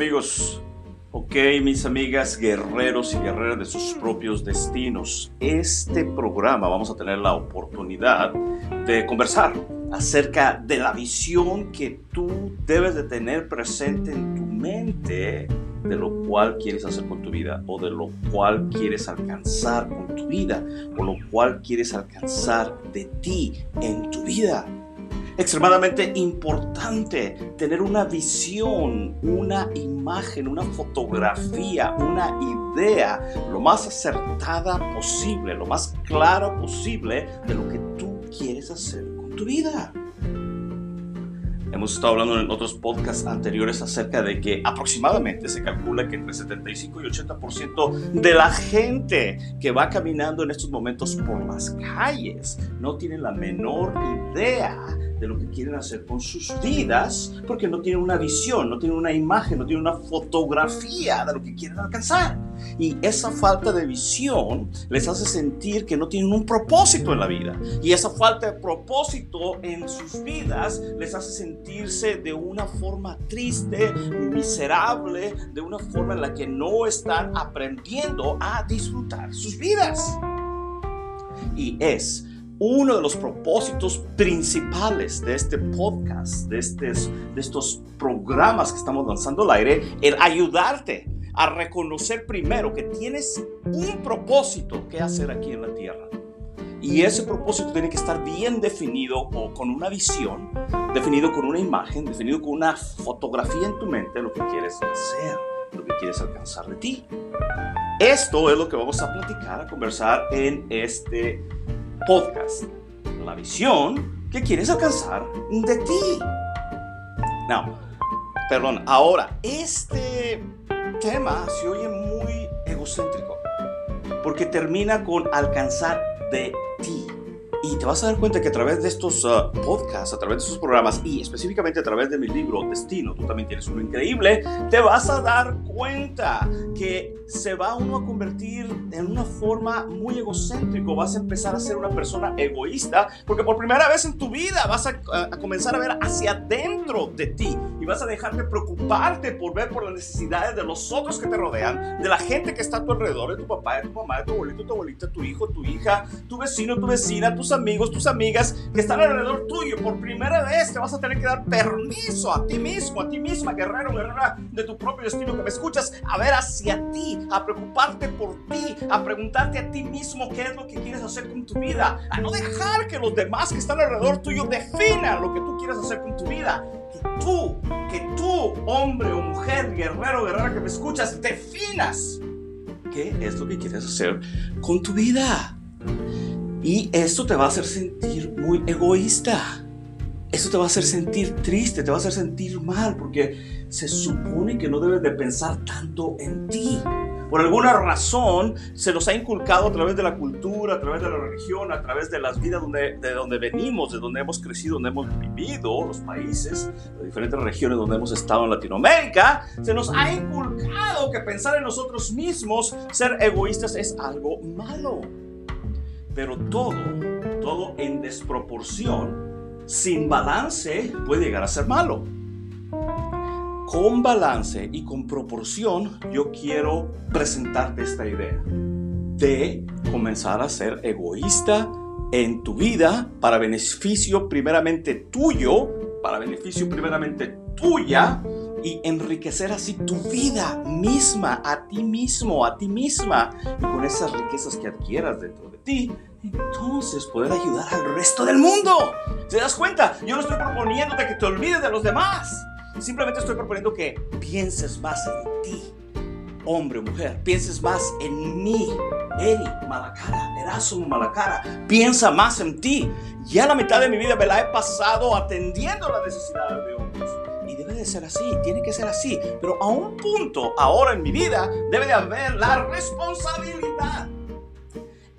Amigos. Ok, mis amigas guerreros y guerreras de sus propios destinos. Este programa vamos a tener la oportunidad de conversar acerca de la visión que tú debes de tener presente en tu mente de lo cual quieres hacer con tu vida o de lo cual quieres alcanzar con tu vida o lo cual quieres alcanzar de ti en tu vida extremadamente importante tener una visión, una imagen, una fotografía, una idea lo más acertada posible, lo más claro posible de lo que tú quieres hacer con tu vida. Hemos estado hablando en otros podcasts anteriores acerca de que aproximadamente se calcula que entre 75 y 80% de la gente que va caminando en estos momentos por las calles no tiene la menor idea de lo que quieren hacer con sus vidas porque no tienen una visión, no tienen una imagen, no tienen una fotografía de lo que quieren alcanzar. Y esa falta de visión les hace sentir que no tienen un propósito en la vida. Y esa falta de propósito en sus vidas les hace sentirse de una forma triste, miserable, de una forma en la que no están aprendiendo a disfrutar sus vidas. Y es uno de los propósitos principales de este podcast, de, de estos programas que estamos lanzando al aire, el ayudarte a reconocer primero que tienes un propósito que hacer aquí en la tierra. Y ese propósito tiene que estar bien definido o con una visión, definido con una imagen, definido con una fotografía en tu mente, lo que quieres hacer, lo que quieres alcanzar de ti. Esto es lo que vamos a platicar, a conversar en este podcast. La visión que quieres alcanzar de ti. No, perdón, ahora, este tema se oye muy egocéntrico, porque termina con alcanzar de. Y te vas a dar cuenta que a través de estos uh, podcasts, a través de estos programas y específicamente a través de mi libro Destino, tú también tienes uno increíble, te vas a dar cuenta que se va uno a convertir en una forma muy egocéntrico, vas a empezar a ser una persona egoísta, porque por primera vez en tu vida vas a, a comenzar a ver hacia adentro de ti y vas a dejar de preocuparte por ver por las necesidades de los otros que te rodean, de la gente que está a tu alrededor, de tu papá, de tu mamá, de tu abuelito, tu abuelita, tu hijo, tu hija, tu vecino, tu vecina, tus amigos, tus amigas que están alrededor tuyo. Por primera vez te vas a tener que dar permiso a ti mismo, a ti misma, guerrero, guerrera de tu propio destino que me escuchas, a ver hacia ti, a preocuparte por ti, a preguntarte a ti mismo qué es lo que quieres hacer con tu vida, a no dejar que los demás que están alrededor tuyo definan lo que tú quieres hacer con tu vida. Que tú, que tú, hombre o mujer, guerrero, guerrera que me escuchas, definas qué es lo que quieres hacer con tu vida. Y esto te va a hacer sentir muy egoísta. Esto te va a hacer sentir triste, te va a hacer sentir mal, porque se supone que no debes de pensar tanto en ti. Por alguna razón se nos ha inculcado a través de la cultura, a través de la religión, a través de las vidas donde, de donde venimos, de donde hemos crecido, donde hemos vivido, los países, las diferentes regiones donde hemos estado en Latinoamérica, se nos ha inculcado que pensar en nosotros mismos, ser egoístas es algo malo. Pero todo, todo en desproporción, sin balance, puede llegar a ser malo. Con balance y con proporción, yo quiero presentarte esta idea de comenzar a ser egoísta en tu vida para beneficio primeramente tuyo, para beneficio primeramente tuya y enriquecer así tu vida misma, a ti mismo, a ti misma. Y con esas riquezas que adquieras dentro de ti, entonces poder ayudar al resto del mundo. ¿Te das cuenta? Yo no estoy proponiéndote que te olvides de los demás. Simplemente estoy proponiendo que pienses más en ti, hombre o mujer. Pienses más en mí, Eri Malacara, Erasmo Malacara. Piensa más en ti. Ya la mitad de mi vida me la he pasado atendiendo las necesidades de otros y debe de ser así, tiene que ser así. Pero a un punto, ahora en mi vida, debe de haber la responsabilidad,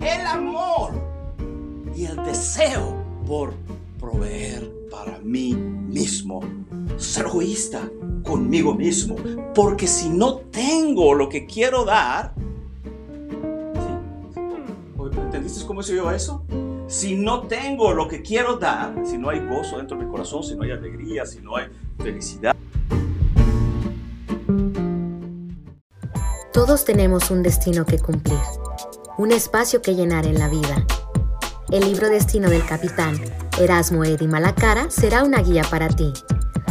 el amor y el deseo por proveer para mí mismo. Ser egoísta conmigo mismo. Porque si no tengo lo que quiero dar, ¿entendiste cómo se lleva eso? Si no tengo lo que quiero dar, si no hay gozo dentro de mi corazón, si no hay alegría, si no hay felicidad. Todos tenemos un destino que cumplir, un espacio que llenar en la vida. El libro Destino del Capitán Erasmo Eddy Malacara será una guía para ti.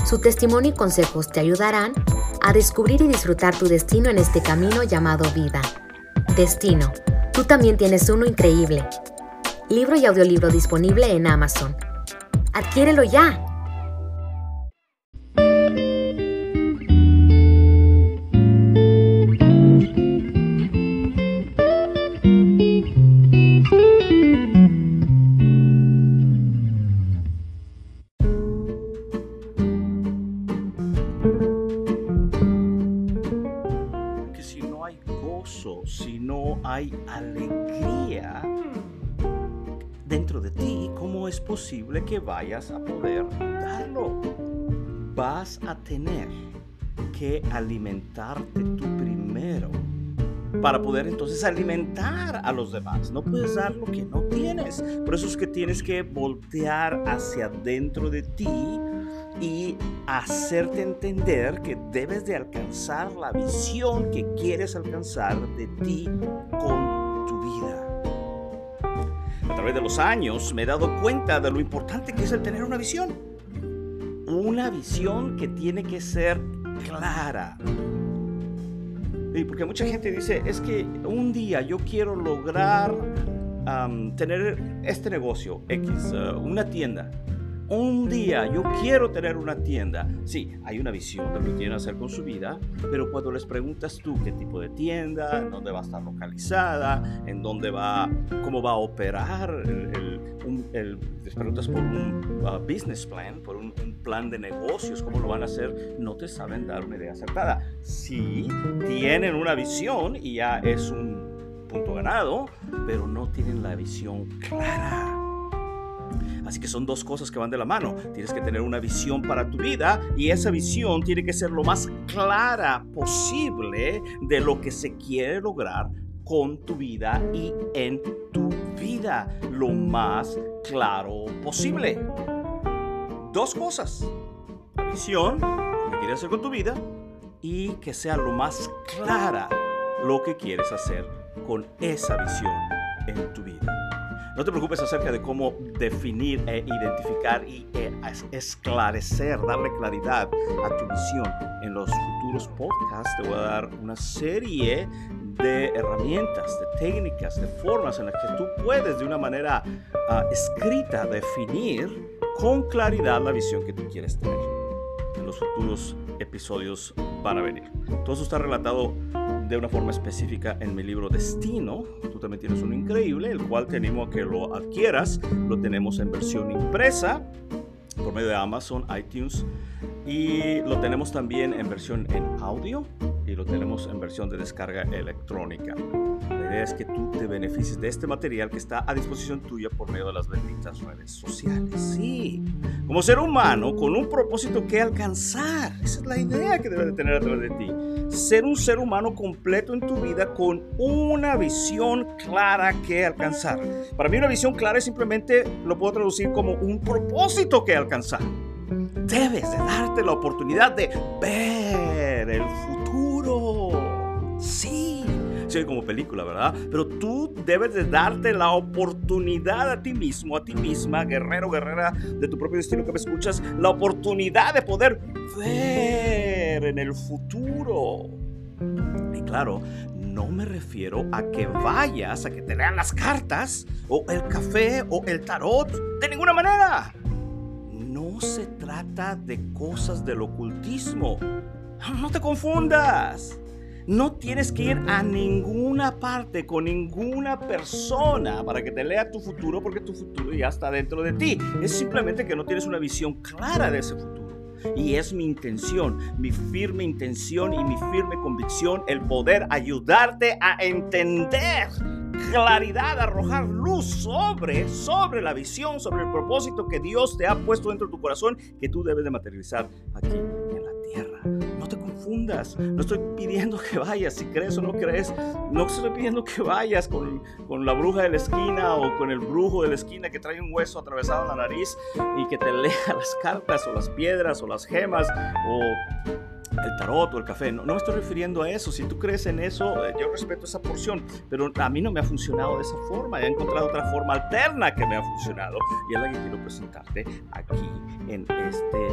Su testimonio y consejos te ayudarán a descubrir y disfrutar tu destino en este camino llamado vida. Destino. Tú también tienes uno increíble libro y audiolibro disponible en Amazon. ¡Adquiérelo ya! Vayas a poder darlo? Vas a tener que alimentarte tú primero para poder entonces alimentar a los demás. No puedes dar lo que no tienes. Por eso es que tienes que voltear hacia dentro de ti y hacerte entender que debes de alcanzar la visión que quieres alcanzar de ti con través de los años me he dado cuenta de lo importante que es el tener una visión. Una visión que tiene que ser clara. Y porque mucha gente dice, es que un día yo quiero lograr tener este negocio X, uh, una tienda un día yo quiero tener una tienda. Sí, hay una visión de lo que quieren hacer con su vida, pero cuando les preguntas tú qué tipo de tienda, dónde va a estar localizada, en dónde va, cómo va a operar, el, les preguntas por un uh, business plan, por un, un, plan de negocios, cómo lo van a hacer, no te saben dar una idea acertada. Sí, tienen una visión y ya es un punto ganado, pero no tienen la visión clara. Así que son dos cosas que van de la mano. Tienes que tener una visión para tu vida y esa visión tiene que ser lo más clara posible de lo que se quiere lograr con tu vida y en tu vida. Lo más claro posible. Dos cosas. La visión, lo que quieres hacer con tu vida y que sea lo más clara lo que quieres hacer con esa visión en tu vida. No te preocupes acerca de cómo definir e identificar y e, esclarecer, darle claridad a tu visión. En los futuros podcasts te voy a dar una serie de herramientas, de técnicas, de formas en las que tú puedes de una manera uh, escrita definir con claridad la visión que tú quieres tener. En los futuros episodios van a venir. Todo eso está relatado de una forma específica en mi libro Destino. Tú también tienes uno increíble, el cual te animo a que lo adquieras. Lo tenemos en versión impresa por medio de Amazon, iTunes y lo tenemos también en versión en audio y lo tenemos en versión de descarga electrónica. La idea es que tú te beneficies de este material que está a disposición tuya por medio de las benditas redes sociales. Sí, como ser humano con un propósito que alcanzar. Esa es la idea que debes de tener a través de ti. Ser un ser humano completo en tu vida con una visión clara que alcanzar. Para mí una visión clara es simplemente, lo puedo traducir como un propósito que alcanzar. Debes de darte la oportunidad de ver el futuro. Como película, ¿verdad? Pero tú debes de darte la oportunidad a ti mismo, a ti misma, guerrero, guerrera de tu propio destino que me escuchas, la oportunidad de poder ver en el futuro. Y claro, no me refiero a que vayas a que te lean las cartas o el café o el tarot. De ninguna manera no se trata de cosas del ocultismo. No te confundas. No tienes que ir a ninguna parte con ninguna persona para que te lea tu futuro porque tu futuro ya está dentro de ti. Es simplemente que no tienes una visión clara de ese futuro. Y es mi intención, mi firme intención y mi firme convicción el poder ayudarte a entender claridad, arrojar luz sobre, sobre la visión, sobre el propósito que Dios te ha puesto dentro de tu corazón que tú debes de materializar aquí en la tierra. No estoy pidiendo que vayas, si crees o no crees, no estoy pidiendo que vayas con, con la bruja de la esquina o con el brujo de la esquina que trae un hueso atravesado en la nariz y que te lea las cartas o las piedras o las gemas o el tarot o el café. No, no, me estoy refiriendo a eso. Si tú crees en eso, eh, yo respeto esa porción. Pero a mí no me ha funcionado de esa forma. He encontrado otra forma alterna que me ha funcionado. Y es la que quiero presentarte aquí en este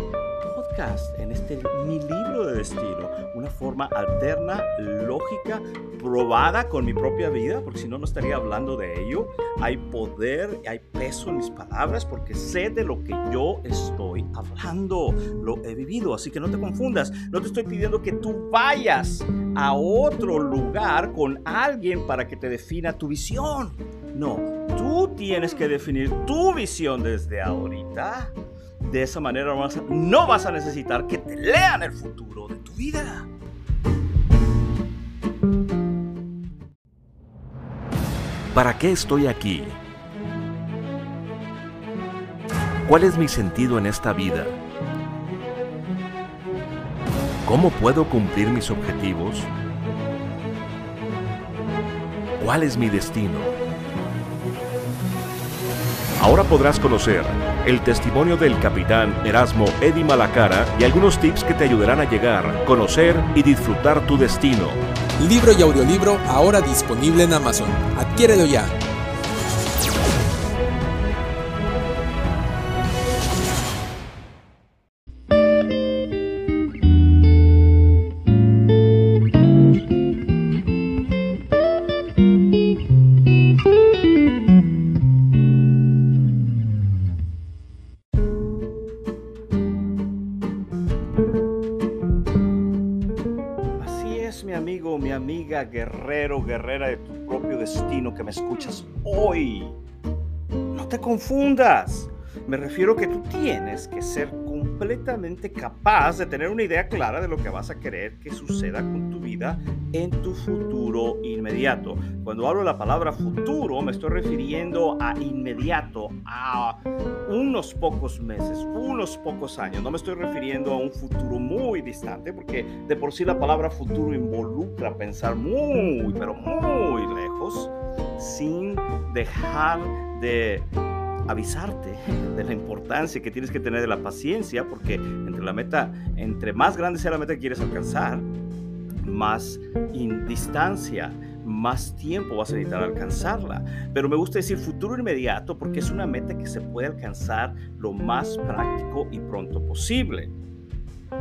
podcast, en este mi libro de destino. Una forma alterna, lógica, probada con mi propia vida, porque si no, no estaría hablando de ello. Hay poder, hay peso en mis palabras, porque sé de lo que yo estoy hablando. Lo he vivido, así que no te confundas. No te estoy pidiendo que tú vayas a otro lugar con alguien para que te defina tu visión. No, tú tienes que definir tu visión desde ahorita. De esa manera no vas a necesitar que te lean el futuro de tu vida. ¿Para qué estoy aquí? ¿Cuál es mi sentido en esta vida? ¿Cómo puedo cumplir mis objetivos? ¿Cuál es mi destino? Ahora podrás conocer el testimonio del capitán Erasmo Eddy Malacara y algunos tips que te ayudarán a llegar, conocer y disfrutar tu destino. Libro y audiolibro ahora disponible en Amazon. Adquiérelo ya. Te confundas. Me refiero que tú tienes que ser completamente capaz de tener una idea clara de lo que vas a querer que suceda con tu vida en tu futuro inmediato. Cuando hablo de la palabra futuro, me estoy refiriendo a inmediato, a unos pocos meses, unos pocos años. No me estoy refiriendo a un futuro muy distante, porque de por sí la palabra futuro involucra pensar muy, pero muy lejos, sin dejar de avisarte de la importancia que tienes que tener de la paciencia, porque entre la meta, entre más grande sea la meta que quieres alcanzar, más distancia, más tiempo vas a necesitar alcanzarla. Pero me gusta decir futuro inmediato porque es una meta que se puede alcanzar lo más práctico y pronto posible.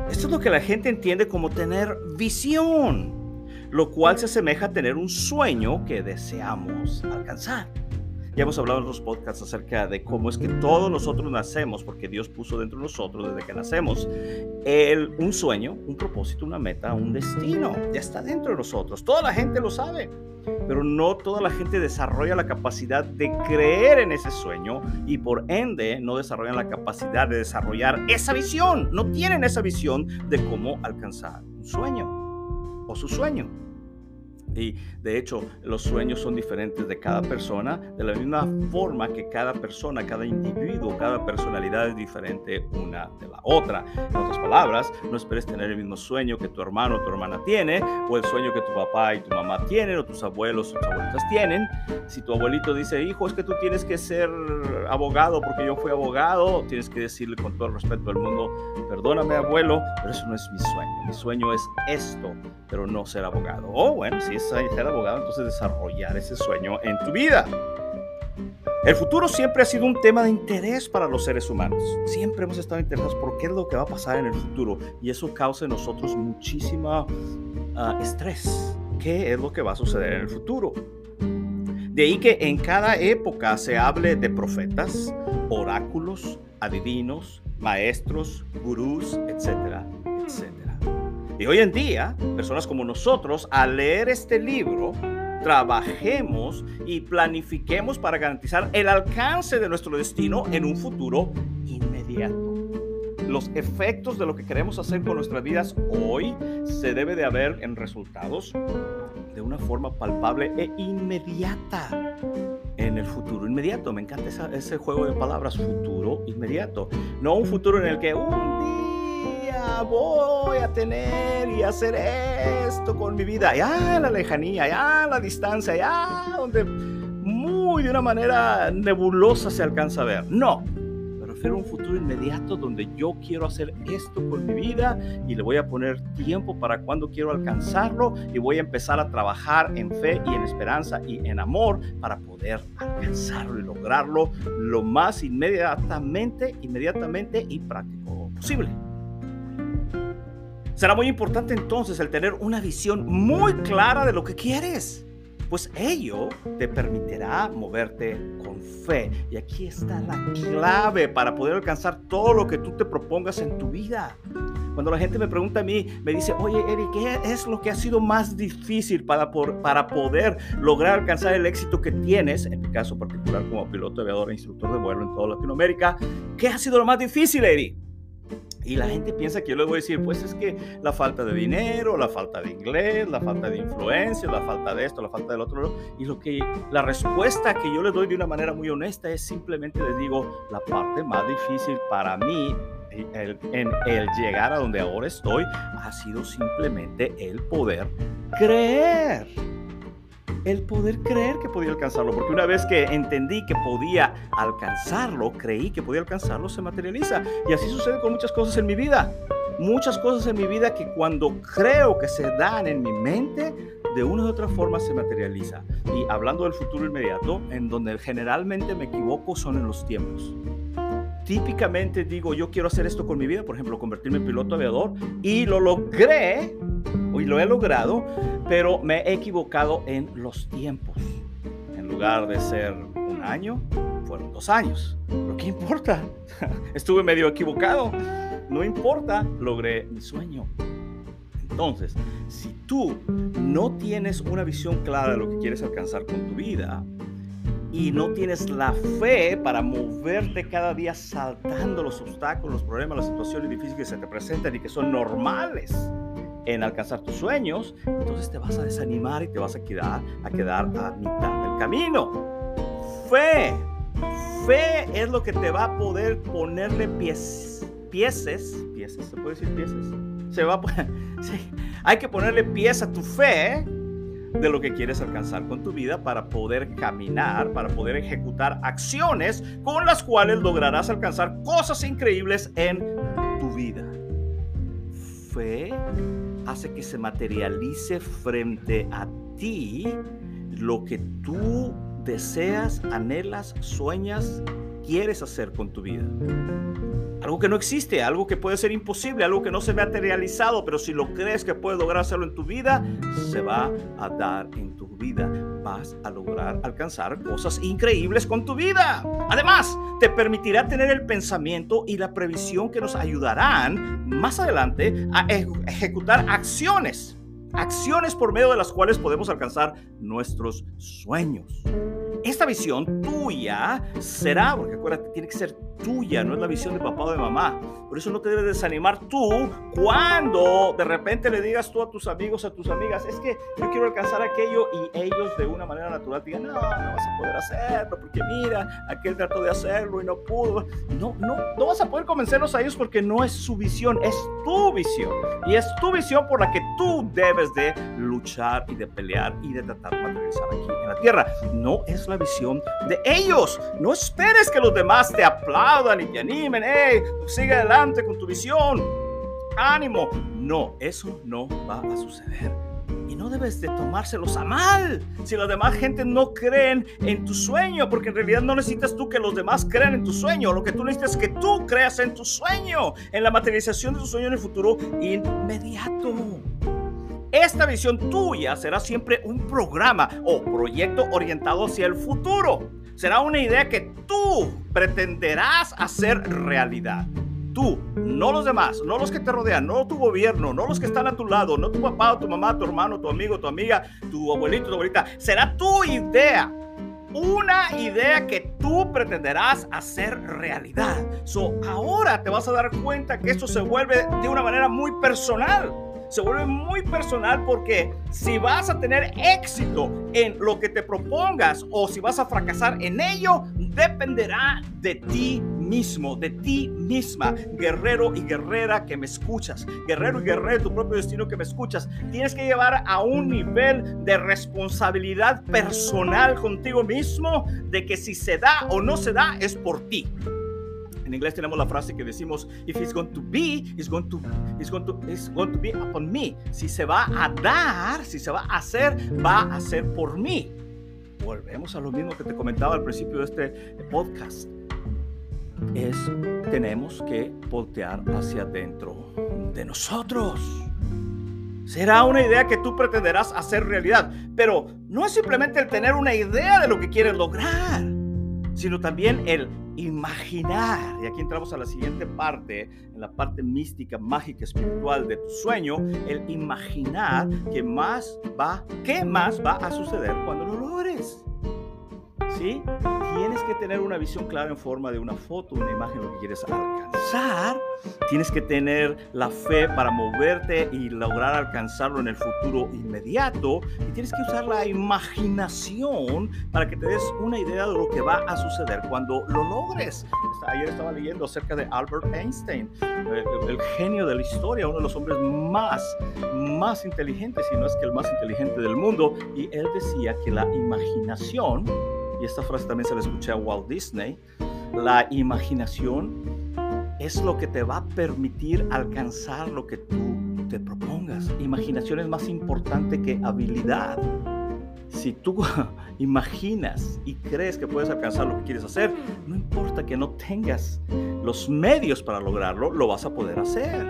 Esto es lo que la gente entiende como tener visión, lo cual se asemeja a tener un sueño que deseamos alcanzar. Ya hemos hablado en los podcasts acerca de cómo es que todos nosotros nacemos, porque Dios puso dentro de nosotros desde que nacemos el, un sueño, un propósito, una meta, un destino. Ya está dentro de nosotros. Toda la gente lo sabe, pero no toda la gente desarrolla la capacidad de creer en ese sueño y por ende no desarrollan la capacidad de desarrollar esa visión. No tienen esa visión de cómo alcanzar un sueño o su sueño. Y de hecho, los sueños son diferentes de cada persona, de la misma forma que cada persona, cada individuo, cada personalidad es diferente una de la otra. En otras palabras, no esperes tener el mismo sueño que tu hermano o tu hermana tiene, o el sueño que tu papá y tu mamá tienen, o tus abuelos o tus abuelitas tienen. Si tu abuelito dice, hijo, es que tú tienes que ser abogado porque yo fui abogado, tienes que decirle con todo el respeto del mundo, perdóname abuelo, pero eso no es mi sueño. Mi sueño es esto, pero no ser abogado. O bueno, si es ser abogado, entonces desarrollar ese sueño en tu vida. El futuro siempre ha sido un tema de interés para los seres humanos. Siempre hemos estado interesados por qué es lo que va a pasar en el futuro y eso causa en nosotros muchísima ah, estrés. ¿Qué es lo que va a suceder en el futuro? De ahí que en cada época se hable de profetas, oráculos, adivinos, maestros, gurús, etcétera, etcétera. Y hoy en día, personas como nosotros, al leer este libro, trabajemos y planifiquemos para garantizar el alcance de nuestro destino en un futuro inmediato. los efectos de lo que queremos hacer con nuestras vidas hoy se debe de haber en resultados de una forma palpable e inmediata en el futuro inmediato. Me encanta ese juego de palabras, futuro inmediato. No un futuro en el que un día voy a tener y hacer esto con mi vida. Ya la lejanía, ya la distancia, ya donde muy de una manera nebulosa se alcanza a ver. No, un futuro inmediato donde yo quiero hacer esto con mi vida y le voy a poner tiempo para cuando quiero alcanzarlo y voy a empezar a trabajar en fe y en esperanza y en amor para poder alcanzarlo y lograrlo lo más inmediatamente, inmediatamente y práctico posible. Será muy importante entonces el tener una visión muy clara de lo que quieres pues ello te permitirá moverte con fe. Y aquí está la clave para poder alcanzar todo lo que tú te propongas en tu vida. Cuando la gente me pregunta a mí, me dice, oye, Eric, ¿qué es lo que ha sido más difícil para, para poder lograr alcanzar el éxito que tienes? En mi caso particular como piloto, aviador e instructor de vuelo en toda Latinoamérica, ¿qué ha sido lo más difícil, Eric? Y la gente piensa que yo les voy a decir, pues es que la falta de dinero, la falta de inglés, la falta de influencia, la falta de esto, la falta del otro. Y lo que la respuesta que yo les doy de una manera muy honesta es simplemente les digo, la parte más difícil para mí en el llegar a donde ahora estoy ha sido simplemente el poder creer el poder creer que podía alcanzarlo, porque una vez que entendí que podía alcanzarlo, creí que podía alcanzarlo, se materializa. Y así sucede con muchas cosas en mi vida. Muchas cosas en mi vida que cuando creo que se dan en mi mente, de una u otra forma se materializa. Y hablando del futuro inmediato, en donde generalmente me equivoco son en los tiempos típicamente digo, yo quiero hacer esto con mi vida, por ejemplo, convertirme en piloto aviador, y lo logré, y lo he logrado, pero me he equivocado en los tiempos. En lugar de ser un año, fueron dos años. ¿Pero qué importa? Estuve medio equivocado. No importa, logré mi sueño. Entonces, si tú no tienes una visión clara de lo que quieres alcanzar con tu vida, y no tienes la fe para moverte cada día saltando los obstáculos, los problemas, las situaciones difíciles que se te presentan y que son normales en alcanzar tus sueños, entonces te vas a desanimar y te vas a quedar a, quedar a mitad del camino. Fe, fe es lo que te va a poder ponerle pies, pieces, pieces, ¿se puede decir pieces? Se va a, sí, hay que ponerle pies a tu fe de lo que quieres alcanzar con tu vida para poder caminar, para poder ejecutar acciones con las cuales lograrás alcanzar cosas increíbles en tu vida. Fe hace que se materialice frente a ti lo que tú deseas, anhelas, sueñas, quieres hacer con tu vida algo que no existe, algo que puede ser imposible, algo que no se ve materializado, pero si lo crees que puedes lograr hacerlo en tu vida, se va a dar en tu vida. Vas a lograr alcanzar cosas increíbles con tu vida. Además, te permitirá tener el pensamiento y la previsión que nos ayudarán más adelante a ejecutar acciones. Acciones por medio de las cuales podemos alcanzar nuestros sueños esta visión tuya será, porque acuérdate, tiene que ser tuya, no es la visión de papá o de mamá. Por eso no te debes desanimar tú cuando de repente le digas tú a tus amigos, a tus amigas, es que yo quiero alcanzar aquello y ellos de una manera natural digan, no, no vas a poder hacerlo, porque mira, aquel trató de hacerlo y no pudo. No, no, no vas a poder convencerlos a ellos porque no es su visión, es tu visión. Y es tu visión por la que tú debes de luchar y de pelear y de tratar de materializar aquí en la tierra. No es la visión de ellos. No esperes que los demás te aplaudan y te animen. Hey, sigue adelante con tu visión. Ánimo. No, eso no va a suceder. Y no debes de tomárselos a mal si la demás gente no creen en tu sueño, porque en realidad no necesitas tú que los demás crean en tu sueño. Lo que tú necesitas es que tú creas en tu sueño, en la materialización de tu sueño en el futuro inmediato. Esta visión tuya será siempre un programa o proyecto orientado hacia el futuro. Será una idea que tú pretenderás hacer realidad. Tú, no los demás, no los que te rodean, no tu gobierno, no los que están a tu lado, no tu papá, tu mamá, tu hermano, tu amigo, tu amiga, tu abuelito, tu abuelita. Será tu idea una idea que tú pretenderás hacer realidad. So, ahora te vas a dar cuenta que esto se vuelve de una manera muy personal se vuelve muy personal porque si vas a tener éxito en lo que te propongas o si vas a fracasar en ello, dependerá de ti mismo, de ti misma, guerrero y guerrera que me escuchas, guerrero y guerrera de tu propio destino que me escuchas. Tienes que llevar a un nivel de responsabilidad personal contigo mismo de que si se da o no se da es por ti. En inglés tenemos la frase que decimos, if it's going to be, it's going to, it's going to, it's going to be upon me. Si se va a dar, si se va a hacer, va a ser por mí. Volvemos a lo mismo que te comentaba al principio de este podcast. Es, tenemos que voltear hacia adentro de nosotros. Será una idea que tú pretenderás hacer realidad, pero no es simplemente el tener una idea de lo que quieres lograr, sino también el imaginar. Y aquí entramos a la siguiente parte, en la parte mística, mágica, espiritual de tu sueño, el imaginar que más va, qué más va a suceder cuando lo logres. ¿Sí? Tienes que tener una visión clara en forma de una foto, una imagen, lo que quieres alcanzar. Tienes que tener la fe para moverte y lograr alcanzarlo en el futuro inmediato. Y tienes que usar la imaginación para que te des una idea de lo que va a suceder cuando lo logres. Ayer estaba leyendo acerca de Albert Einstein, el, el genio de la historia, uno de los hombres más, más inteligentes, si no es que el más inteligente del mundo. Y él decía que la imaginación y esta frase también se la escuché a Walt Disney, la imaginación es lo que te va a permitir alcanzar lo que tú te propongas. Imaginación es más importante que habilidad. Si tú imaginas y crees que puedes alcanzar lo que quieres hacer, no importa que no tengas los medios para lograrlo, lo vas a poder hacer.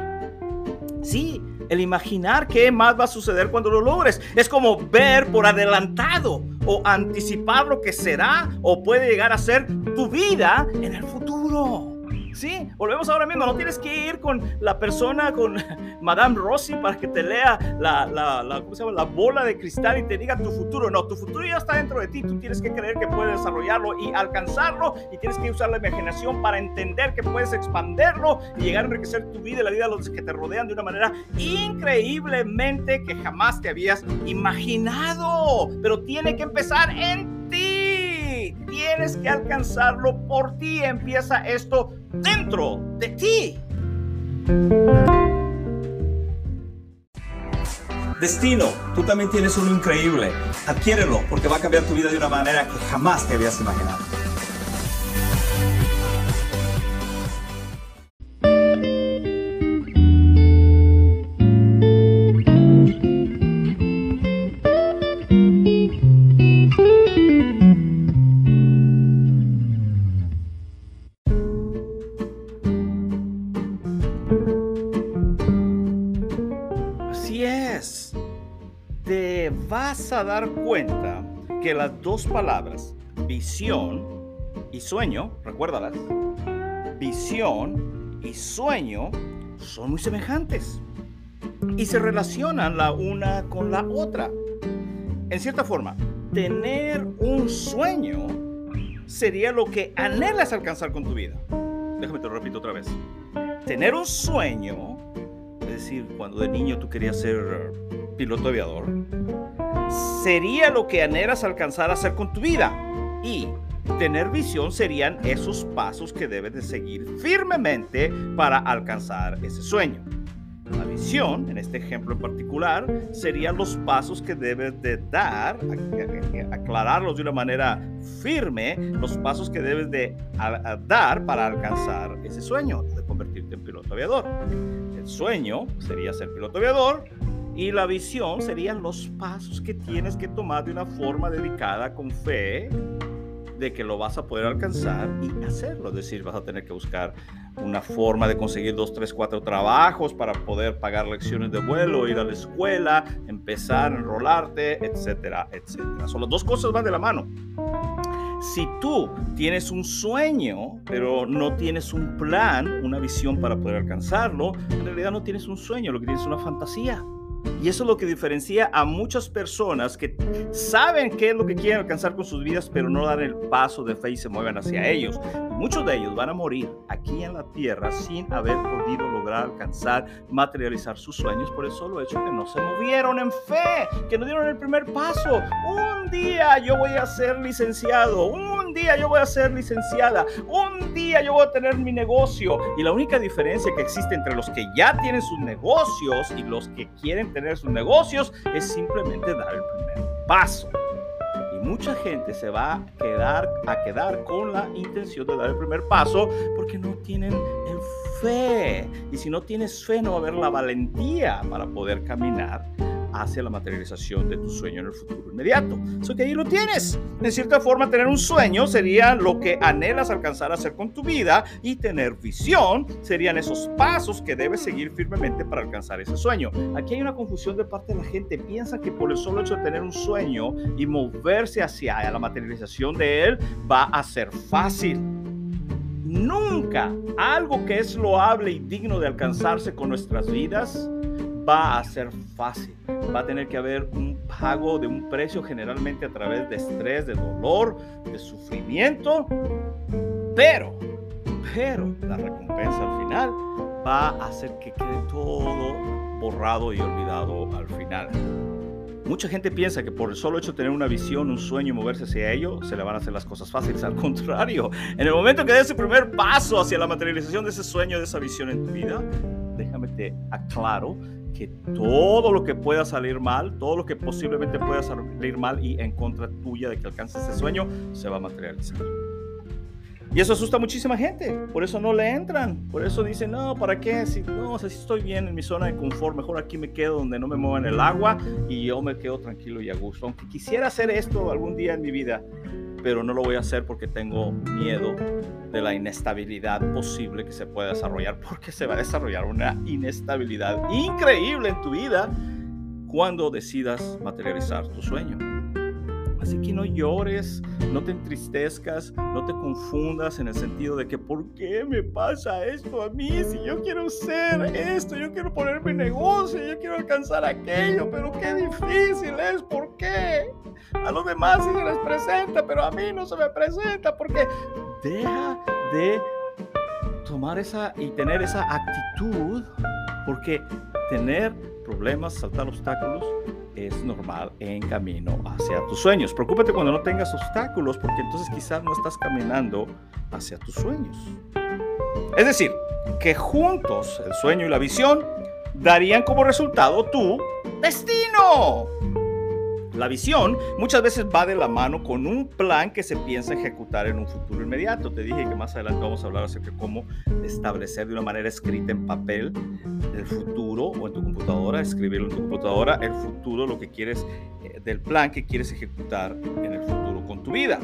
Sí, el imaginar qué más va a suceder cuando lo logres. Es como ver por adelantado o anticipar lo que será o puede llegar a ser tu vida en el futuro. Sí, volvemos ahora mismo. No tienes que ir con la persona, con Madame Rossi, para que te lea la, la, la, la bola de cristal y te diga tu futuro. No, tu futuro ya está dentro de ti. Tú tienes que creer que puedes desarrollarlo y alcanzarlo. Y tienes que usar la imaginación para entender que puedes expanderlo y llegar a enriquecer tu vida y la vida de los que te rodean de una manera increíblemente que jamás te habías imaginado. Pero tiene que empezar en tienes que alcanzarlo por ti. Empieza esto dentro de ti. Destino, tú también tienes uno increíble. Adquiérelo porque va a cambiar tu vida de una manera que jamás te habías imaginado. A dar cuenta que las dos palabras, visión y sueño, recuérdalas, visión y sueño son muy semejantes y se relacionan la una con la otra. En cierta forma, tener un sueño sería lo que anhelas alcanzar con tu vida. Déjame te lo repito otra vez. Tener un sueño, es decir, cuando de niño tú querías ser piloto aviador, sería lo que anhelas alcanzar a hacer con tu vida. Y tener visión serían esos pasos que debes de seguir firmemente para alcanzar ese sueño. La visión, en este ejemplo en particular, serían los pasos que debes de dar, aclararlos de una manera firme, los pasos que debes de dar para alcanzar ese sueño de convertirte en piloto aviador. El sueño sería ser piloto aviador, y la visión serían los pasos que tienes que tomar de una forma dedicada, con fe, de que lo vas a poder alcanzar y hacerlo. Es decir, vas a tener que buscar una forma de conseguir dos, tres, cuatro trabajos para poder pagar lecciones de vuelo, ir a la escuela, empezar a enrolarte, etcétera, etcétera. Son las dos cosas van de la mano. Si tú tienes un sueño, pero no tienes un plan, una visión para poder alcanzarlo, en realidad no tienes un sueño, lo que tienes es una fantasía. Y eso es lo que diferencia a muchas personas que saben qué es lo que quieren alcanzar con sus vidas, pero no dan el paso de fe y se mueven hacia ellos. muchos de ellos van a morir aquí en la tierra sin haber podido lograr alcanzar, materializar sus sueños por el solo hecho que no se movieron en fe, que no dieron el primer paso. Un día yo voy a ser licenciado, día yo voy a ser licenciada, un día yo voy a tener mi negocio. Y la única diferencia que existe entre los que ya tienen sus negocios y los que quieren tener sus negocios es simplemente dar el primer paso. Y mucha gente se va a quedar, a quedar con la intención de dar el primer paso porque no tienen fe. Y si no tienes fe, no va a haber la valentía para poder caminar hacia la materialización de tu sueño en el futuro inmediato. Eso que ahí lo tienes. En cierta forma, tener un sueño sería lo que anhelas alcanzar a hacer con tu vida y tener visión serían esos pasos que debes seguir firmemente para alcanzar ese sueño. Aquí hay una confusión de parte de la gente. Piensa que por el solo hecho de tener un sueño y moverse hacia la materialización de él va a ser fácil. Nunca algo que es loable y digno de alcanzarse con nuestras vidas va a ser fácil. Va a tener que haber un pago de un precio generalmente a través de estrés, de dolor, de sufrimiento. Pero, pero la recompensa al final va a hacer que quede todo borrado y olvidado al final. Mucha gente piensa que por el solo hecho de tener una visión, un sueño y moverse hacia ello, se le van a hacer las cosas fáciles. Al contrario, en el momento que des ese primer paso hacia la materialización de ese sueño, de esa visión en tu vida, déjame te aclaro que todo lo que pueda salir mal, todo lo que posiblemente pueda salir mal y en contra tuya de que alcances ese sueño, se va a materializar. Y eso asusta a muchísima gente, por eso no le entran, por eso dicen, no, ¿para qué? Si, no, si estoy bien en mi zona de confort, mejor aquí me quedo donde no me muevan el agua y yo me quedo tranquilo y a gusto. Aunque quisiera hacer esto algún día en mi vida, pero no lo voy a hacer porque tengo miedo de la inestabilidad posible que se puede desarrollar, porque se va a desarrollar una inestabilidad increíble en tu vida cuando decidas materializar tu sueño. Así que no llores, no te entristezcas, no te confundas en el sentido de que ¿por qué me pasa esto a mí? Si yo quiero ser esto, yo quiero poner mi negocio, yo quiero alcanzar aquello, pero qué difícil es, ¿por qué? A los demás sí se les presenta, pero a mí no se me presenta porque deja de tomar esa y tener esa actitud porque tener problemas, saltar obstáculos es normal en camino hacia tus sueños. Preocúpate cuando no tengas obstáculos porque entonces quizás no estás caminando hacia tus sueños. Es decir, que juntos el sueño y la visión darían como resultado tu destino. La visión muchas veces va de la mano con un plan que se piensa ejecutar en un futuro inmediato. Te dije que más adelante vamos a hablar acerca de cómo establecer de una manera escrita en papel el futuro o en tu computadora, escribirlo en tu computadora, el futuro, lo que quieres, eh, del plan que quieres ejecutar en el futuro con tu vida.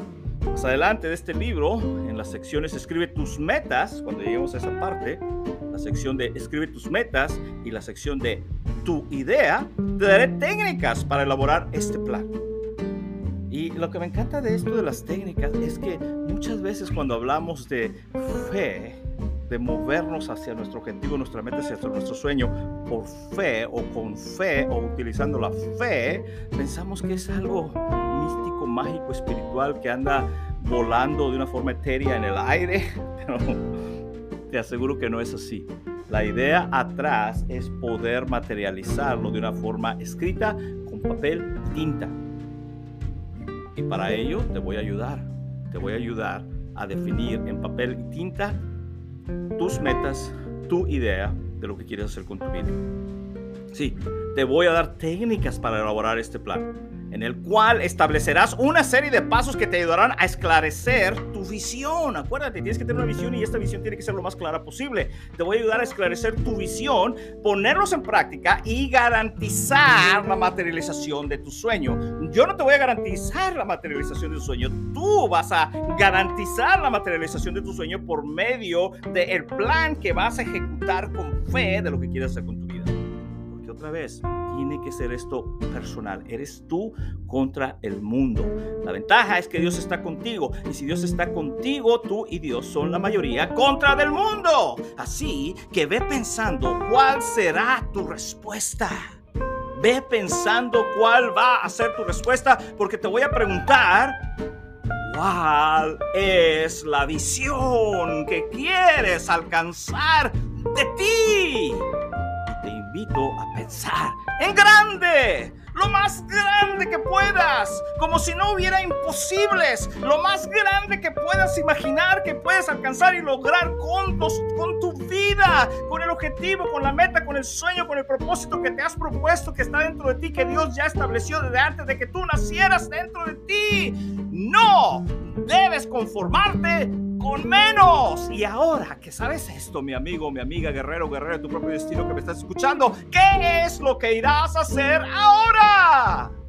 Más adelante de este libro, en las secciones Escribe tus metas, cuando lleguemos a esa parte, la sección de Escribe tus metas y la sección de Tu idea, te daré técnicas para elaborar este plan. Y lo que me encanta de esto de las técnicas es que muchas veces cuando hablamos de fe, de movernos hacia nuestro objetivo, nuestra meta, hacia nuestro sueño, por fe o con fe o utilizando la fe, pensamos que es algo místico, mágico, espiritual que anda volando de una forma etérea en el aire, pero te aseguro que no es así. La idea atrás es poder materializarlo de una forma escrita con papel y tinta. Y para ello te voy a ayudar. Te voy a ayudar a definir en papel y tinta tus metas, tu idea de lo que quieres hacer con tu vida. Sí, te voy a dar técnicas para elaborar este plan en el cual establecerás una serie de pasos que te ayudarán a esclarecer tu visión. Acuérdate, tienes que tener una visión y esta visión tiene que ser lo más clara posible. Te voy a ayudar a esclarecer tu visión, ponerlos en práctica y garantizar la materialización de tu sueño. Yo no te voy a garantizar la materialización de tu sueño, tú vas a garantizar la materialización de tu sueño por medio del plan que vas a ejecutar con fe de lo que quieres hacer con tu vida. Porque otra vez, tiene que ser esto personal. Eres tú contra el mundo. La ventaja es que Dios está contigo. Y si Dios está contigo, tú y Dios son la mayoría contra del mundo. Así que ve pensando cuál será tu respuesta. Ve pensando cuál va a ser tu respuesta porque te voy a preguntar cuál es la visión que quieres alcanzar de ti. Te invito a pensar en grande lo más grande que puedas, como si no hubiera imposibles, lo más grande que puedas imaginar que puedes alcanzar y lograr con, con tu vida, con el objetivo, con la meta, con el sueño, con el propósito que te has propuesto, que está dentro de ti, que Dios ya estableció desde antes de que tú nacieras dentro de ti. No debes conformarte con menos. Y ahora que sabes esto, mi amigo, mi amiga, guerrero, guerrero, tu propio destino que me estás escuchando, ¿qué es lo que irás a hacer ahora?